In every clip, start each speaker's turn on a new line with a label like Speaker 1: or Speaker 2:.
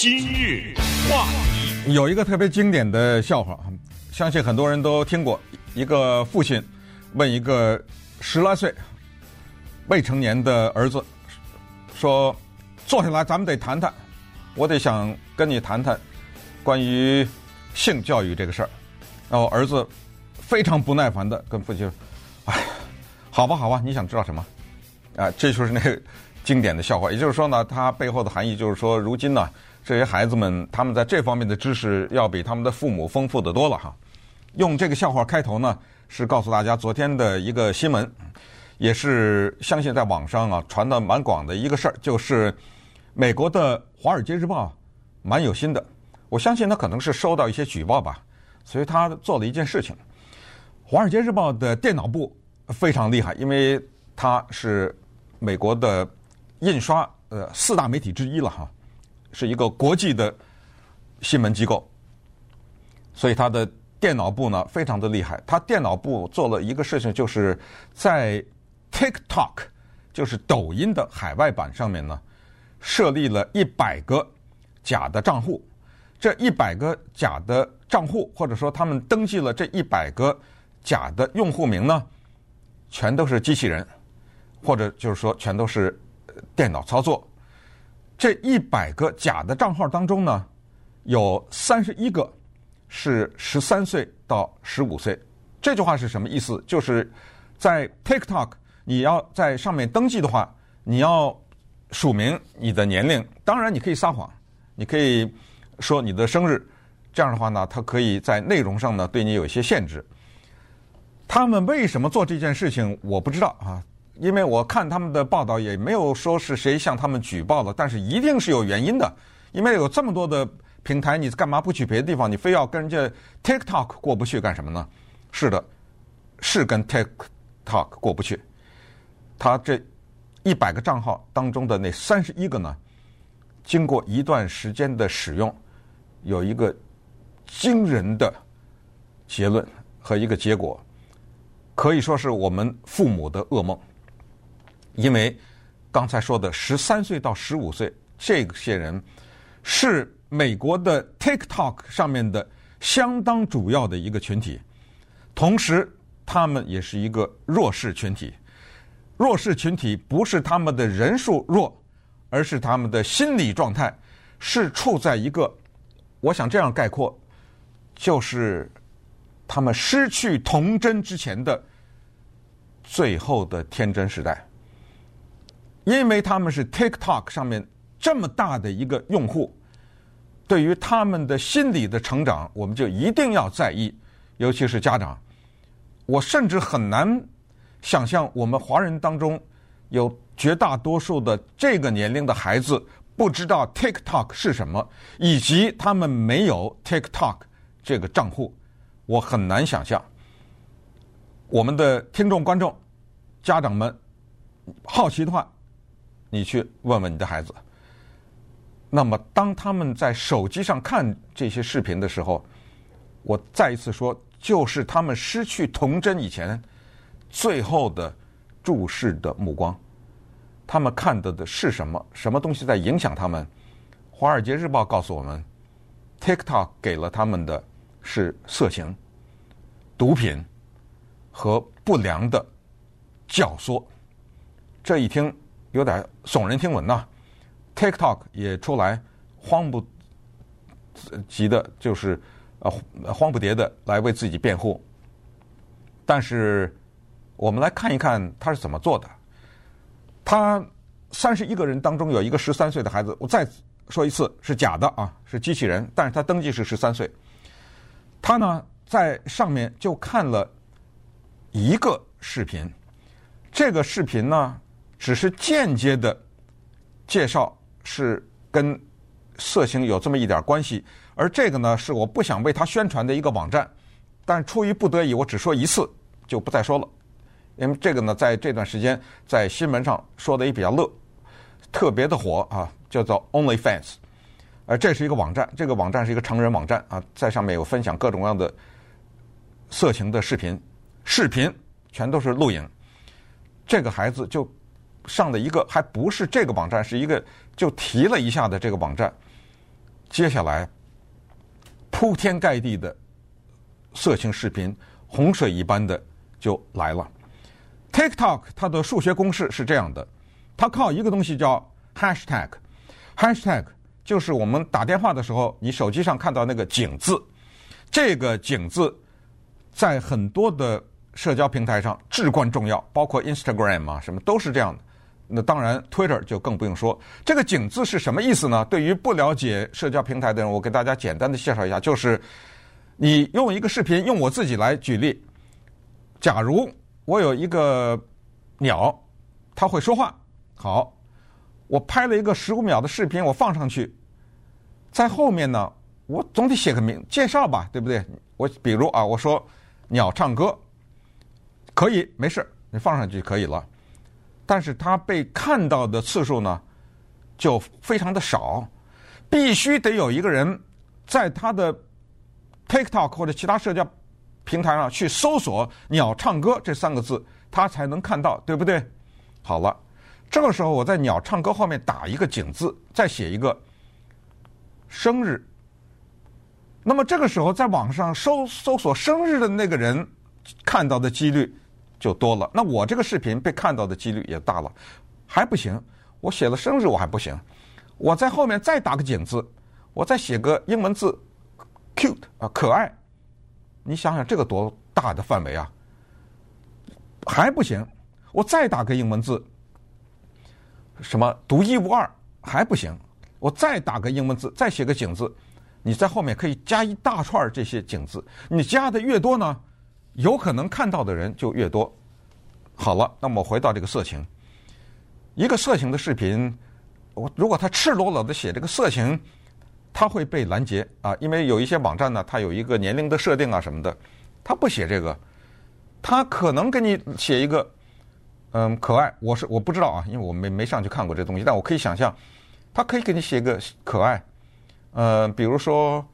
Speaker 1: 今日话题，
Speaker 2: 有一个特别经典的笑话，相信很多人都听过。一个父亲问一个十来岁未成年的儿子说：“坐下来，咱们得谈谈，我得想跟你谈谈关于性教育这个事儿。”然后儿子非常不耐烦的跟父亲说：“哎，好吧，好吧，你想知道什么？啊，这就是那个经典的笑话。也就是说呢，它背后的含义就是说，如今呢。”这些孩子们，他们在这方面的知识要比他们的父母丰富得多了哈。用这个笑话开头呢，是告诉大家昨天的一个新闻，也是相信在网上啊传的蛮广的一个事儿，就是美国的《华尔街日报》蛮有心的，我相信他可能是收到一些举报吧，所以他做了一件事情。《华尔街日报》的电脑部非常厉害，因为它是美国的印刷呃四大媒体之一了哈。是一个国际的新闻机构，所以他的电脑部呢非常的厉害。他电脑部做了一个事情，就是在 TikTok，就是抖音的海外版上面呢，设立了一百个假的账户。这一百个假的账户，或者说他们登记了这一百个假的用户名呢，全都是机器人，或者就是说全都是电脑操作。这一百个假的账号当中呢，有三十一个是十三岁到十五岁。这句话是什么意思？就是在 TikTok，你要在上面登记的话，你要署名你的年龄。当然，你可以撒谎，你可以说你的生日。这样的话呢，它可以在内容上呢对你有一些限制。他们为什么做这件事情？我不知道啊。因为我看他们的报道也没有说是谁向他们举报了，但是一定是有原因的。因为有这么多的平台，你干嘛不去别的地方？你非要跟人家 TikTok 过不去干什么呢？是的，是跟 TikTok 过不去。他这一百个账号当中的那三十一个呢，经过一段时间的使用，有一个惊人的结论和一个结果，可以说是我们父母的噩梦。因为刚才说的十三岁到十五岁这些人是美国的 TikTok 上面的相当主要的一个群体，同时他们也是一个弱势群体。弱势群体不是他们的人数弱，而是他们的心理状态是处在一个，我想这样概括，就是他们失去童真之前的最后的天真时代。因为他们是 TikTok 上面这么大的一个用户，对于他们的心理的成长，我们就一定要在意，尤其是家长。我甚至很难想象，我们华人当中有绝大多数的这个年龄的孩子不知道 TikTok 是什么，以及他们没有 TikTok 这个账户，我很难想象。我们的听众、观众、家长们好奇的话。你去问问你的孩子，那么当他们在手机上看这些视频的时候，我再一次说，就是他们失去童真以前最后的注视的目光。他们看到的是什么？什么东西在影响他们？《华尔街日报》告诉我们，TikTok 给了他们的是色情、毒品和不良的教唆。这一听。有点耸人听闻呐，TikTok 也出来，慌不急的，就是呃慌不迭的来为自己辩护。但是我们来看一看他是怎么做的。他三十一个人当中有一个十三岁的孩子，我再说一次是假的啊，是机器人，但是他登记是十三岁。他呢在上面就看了一个视频，这个视频呢。只是间接的介绍是跟色情有这么一点关系，而这个呢是我不想为他宣传的一个网站，但出于不得已，我只说一次就不再说了，因为这个呢在这段时间在新闻上说的也比较热，特别的火啊，叫做 OnlyFans，而这是一个网站，这个网站是一个成人网站啊，在上面有分享各种各样的色情的视频，视频全都是录影，这个孩子就。上的一个还不是这个网站，是一个就提了一下的这个网站，接下来铺天盖地的色情视频，洪水一般的就来了。TikTok 它的数学公式是这样的，它靠一个东西叫 Hashtag，Hashtag 就是我们打电话的时候，你手机上看到那个井字，这个井字在很多的社交平台上至关重要，包括 Instagram 啊什么都是这样的。那当然，Twitter 就更不用说。这个井字是什么意思呢？对于不了解社交平台的人，我给大家简单的介绍一下，就是你用一个视频，用我自己来举例，假如。我有一个鸟，它会说话。好，我拍了一个十五秒的视频，我放上去，在后面呢，我总得写个名介绍吧，对不对？我比如啊，我说鸟唱歌，可以，没事，你放上去就可以了。但是他被看到的次数呢，就非常的少，必须得有一个人在他的 TikTok 或者其他社交。平台上去搜索“鸟唱歌”这三个字，他才能看到，对不对？好了，这个时候我在“鸟唱歌”后面打一个井字，再写一个生日。那么这个时候在网上搜搜索生日的那个人看到的几率就多了，那我这个视频被看到的几率也大了。还不行，我写了生日我还不行，我在后面再打个井字，我再写个英文字。“cute” 啊，可爱。你想想这个多大的范围啊！还不行，我再打个英文字，什么独一无二。还不行，我再打个英文字，再写个井字，你在后面可以加一大串这些井字，你加的越多呢，有可能看到的人就越多。好了，那么回到这个色情，一个色情的视频，我如果他赤裸裸的写这个色情。他会被拦截。啊，因为有一些网站呢，它有一个年龄的设定啊什么的，他不写这个，他可能给你写一个，嗯，可爱，我是我不知道啊，因为我没没上去看过这东西，但我可以想象，他可以给你写一个可爱，呃，比如说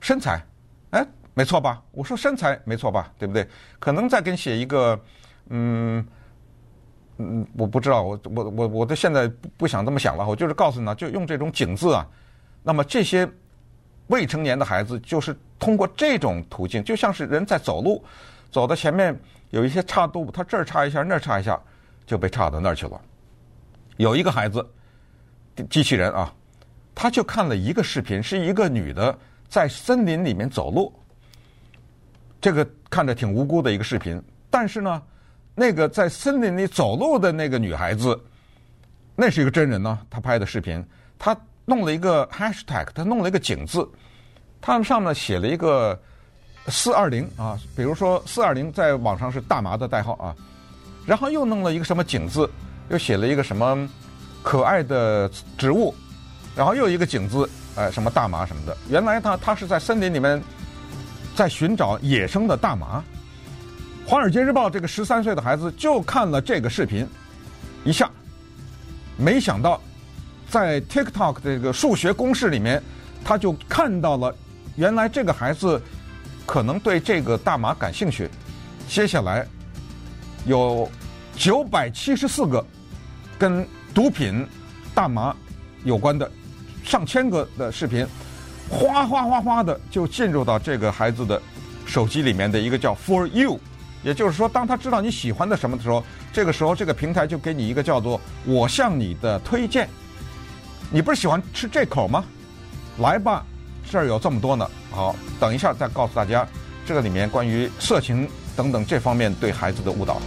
Speaker 2: 身材，没错吧？我说身材没错吧？对不对？可能再给你写一个，嗯嗯，我不知道，我我我我都现在不不想这么想了，我就是告诉你，就用这种井字啊。那么这些未成年的孩子，就是通过这种途径，就像是人在走路，走到前面有一些岔度，他这儿岔一下，那儿岔一下，就被岔到那儿去了。有一个孩子，机器人啊，他就看了一个视频，是一个女的在森林里面走路，这个看着挺无辜的一个视频，但是呢，那个在森林里走路的那个女孩子，那是一个真人呢，他拍的视频，他。弄了一个 hashtag，他弄了一个井字，他们上面写了一个四二零啊，比如说四二零在网上是大麻的代号啊，然后又弄了一个什么井字，又写了一个什么可爱的植物，然后又一个井字，哎，什么大麻什么的。原来他他是在森林里面在寻找野生的大麻。《华尔街日报》这个十三岁的孩子就看了这个视频，一下没想到。在 TikTok 这个数学公式里面，他就看到了，原来这个孩子可能对这个大麻感兴趣。接下来有九百七十四个跟毒品、大麻有关的上千个的视频，哗哗哗哗的就进入到这个孩子的手机里面的一个叫 For You，也就是说，当他知道你喜欢的什么的时候，这个时候这个平台就给你一个叫做“我向你的推荐”。你不是喜欢吃这口吗？来吧，这儿有这么多呢。好，等一下再告诉大家，这个里面关于色情等等这方面对孩子的误导。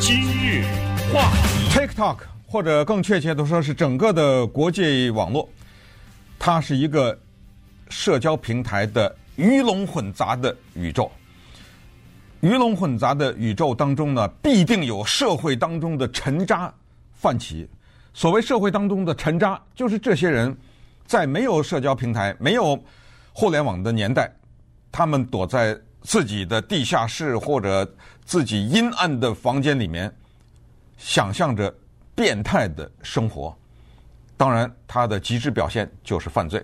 Speaker 1: 今日话题
Speaker 2: ，TikTok 或者更确切的说是整个的国际网络，它是一个社交平台的鱼龙混杂的宇宙。鱼龙混杂的宇宙当中呢，必定有社会当中的沉渣。泛起，所谓社会当中的沉渣，就是这些人，在没有社交平台、没有互联网的年代，他们躲在自己的地下室或者自己阴暗的房间里面，想象着变态的生活。当然，他的极致表现就是犯罪。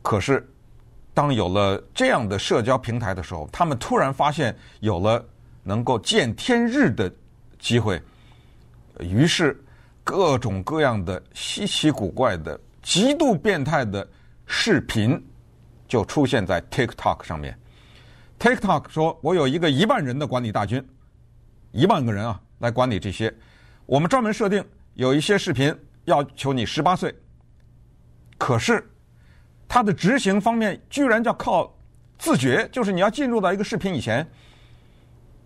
Speaker 2: 可是，当有了这样的社交平台的时候，他们突然发现有了能够见天日的机会。于是，各种各样的稀奇古怪的、极度变态的视频就出现在 TikTok 上面。TikTok 说：“我有一个一万人的管理大军，一万个人啊，来管理这些。我们专门设定有一些视频要求你十八岁，可是它的执行方面居然叫靠自觉，就是你要进入到一个视频以前，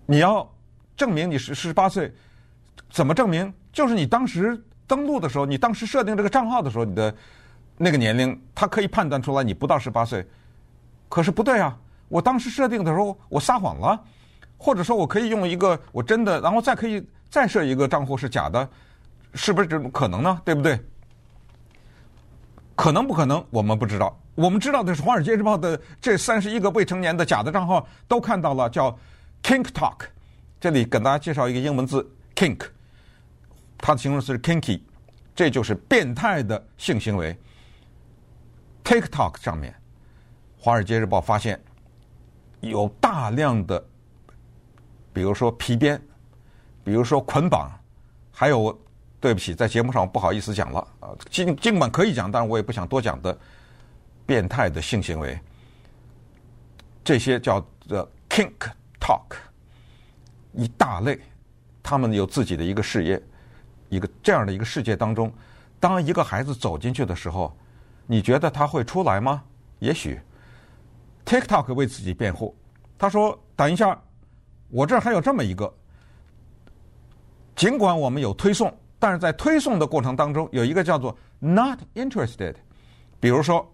Speaker 2: 你要证明你是十八岁。怎么证明？就是你当时登录的时候，你当时设定这个账号的时候，你的那个年龄，它可以判断出来你不到十八岁。可是不对啊。”我当时设定的时候，我撒谎了，或者说我可以用一个我真的，然后再可以再设一个账户是假的，是不是这种可能呢？对不对？可能不可能？我们不知道。我们知道的是，《华尔街日报》的这三十一个未成年的假的账号都看到了，叫 Kink Talk。这里给大家介绍一个英文字 Kink，它的形容词是 Kinky，这就是变态的性行为。TikTok 上面，《华尔街日报》发现。有大量的，比如说皮鞭，比如说捆绑，还有对不起，在节目上不好意思讲了啊，尽尽管可以讲，但是我也不想多讲的变态的性行为，这些叫做 kink talk，一大类，他们有自己的一个事业，一个这样的一个世界当中，当一个孩子走进去的时候，你觉得他会出来吗？也许。TikTok 为自己辩护，他说：“等一下，我这儿还有这么一个。尽管我们有推送，但是在推送的过程当中，有一个叫做 ‘Not Interested’。比如说，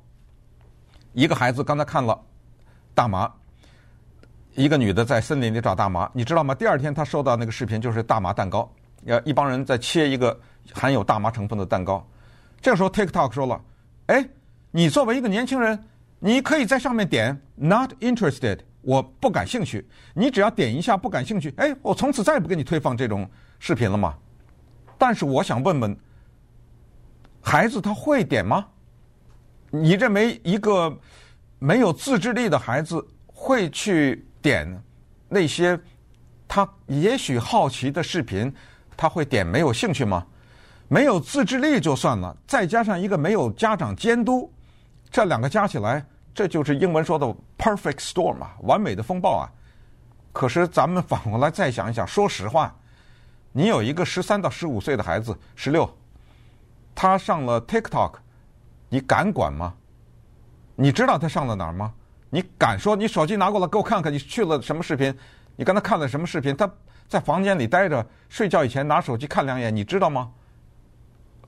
Speaker 2: 一个孩子刚才看了大麻，一个女的在森林里找大麻，你知道吗？第二天他收到那个视频就是大麻蛋糕，呃，一帮人在切一个含有大麻成分的蛋糕。这个时候 TikTok 说了：‘哎，你作为一个年轻人。’你可以在上面点 “Not interested”，我不感兴趣。你只要点一下“不感兴趣”，哎，我从此再也不给你推放这种视频了吗？但是我想问问，孩子他会点吗？你认为一个没有自制力的孩子会去点那些他也许好奇的视频？他会点没有兴趣吗？没有自制力就算了，再加上一个没有家长监督。这两个加起来，这就是英文说的 “perfect storm” 啊，完美的风暴啊。可是咱们反过来再想一想，说实话，你有一个十三到十五岁的孩子，十六，他上了 TikTok，你敢管吗？你知道他上了哪儿吗？你敢说你手机拿过来给我看看，你去了什么视频？你刚才看了什么视频？他在房间里待着，睡觉以前拿手机看两眼，你知道吗？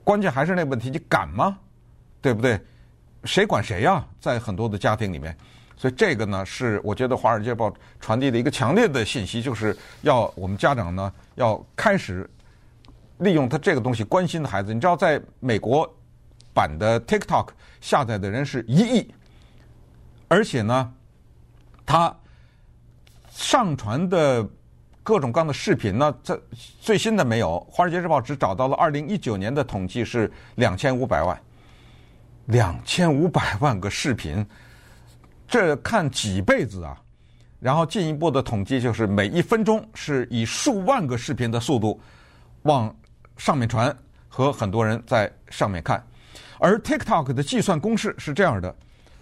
Speaker 2: 关键还是那问题，你敢吗？对不对？谁管谁呀？在很多的家庭里面，所以这个呢，是我觉得《华尔街报》传递的一个强烈的信息，就是要我们家长呢要开始利用他这个东西关心的孩子。你知道，在美国版的 TikTok 下载的人是一亿，而且呢，他上传的各种各样的视频呢，这最新的没有，《华尔街日报》只找到了二零一九年的统计是两千五百万。两千五百万个视频，这看几辈子啊！然后进一步的统计就是每一分钟是以数万个视频的速度往上面传，和很多人在上面看。而 TikTok 的计算公式是这样的：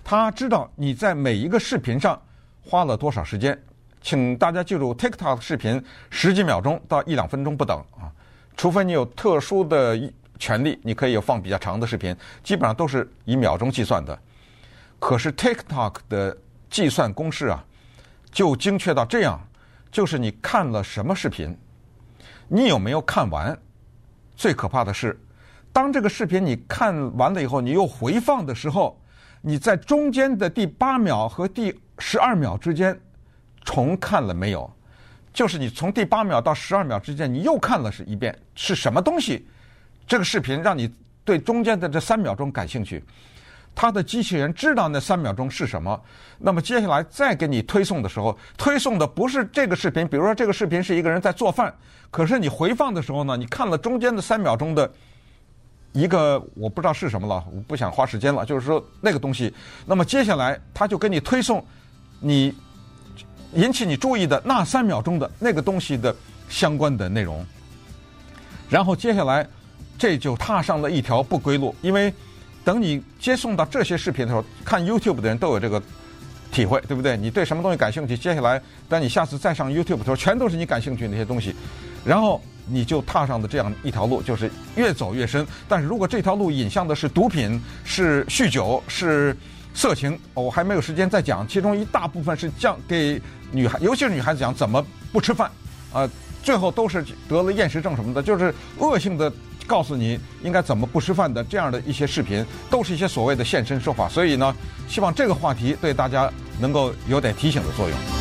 Speaker 2: 他知道你在每一个视频上花了多少时间。请大家记住，TikTok 视频十几秒钟到一两分钟不等啊，除非你有特殊的。权利，你可以有放比较长的视频，基本上都是以秒钟计算的。可是 TikTok 的计算公式啊，就精确到这样，就是你看了什么视频，你有没有看完？最可怕的是，当这个视频你看完了以后，你又回放的时候，你在中间的第八秒和第十二秒之间重看了没有？就是你从第八秒到十二秒之间，你又看了是一遍，是什么东西？这个视频让你对中间的这三秒钟感兴趣，它的机器人知道那三秒钟是什么，那么接下来再给你推送的时候，推送的不是这个视频，比如说这个视频是一个人在做饭，可是你回放的时候呢，你看了中间的三秒钟的一个我不知道是什么了，我不想花时间了，就是说那个东西，那么接下来他就给你推送你引起你注意的那三秒钟的那个东西的相关的内容，然后接下来。这就踏上了一条不归路。因为等你接送到这些视频的时候，看 YouTube 的人都有这个体会，对不对？你对什么东西感兴趣，接下来等你下次再上 YouTube 的时候，全都是你感兴趣那些东西，然后你就踏上的这样一条路，就是越走越深。但是如果这条路引向的是毒品、是酗酒、是色情，我还没有时间再讲。其中一大部分是讲给女孩，尤其是女孩子讲怎么不吃饭，啊、最后都是得了厌食症什么的，就是恶性的告诉你应该怎么不吃饭的这样的一些视频，都是一些所谓的现身说法。所以呢，希望这个话题对大家能够有点提醒的作用。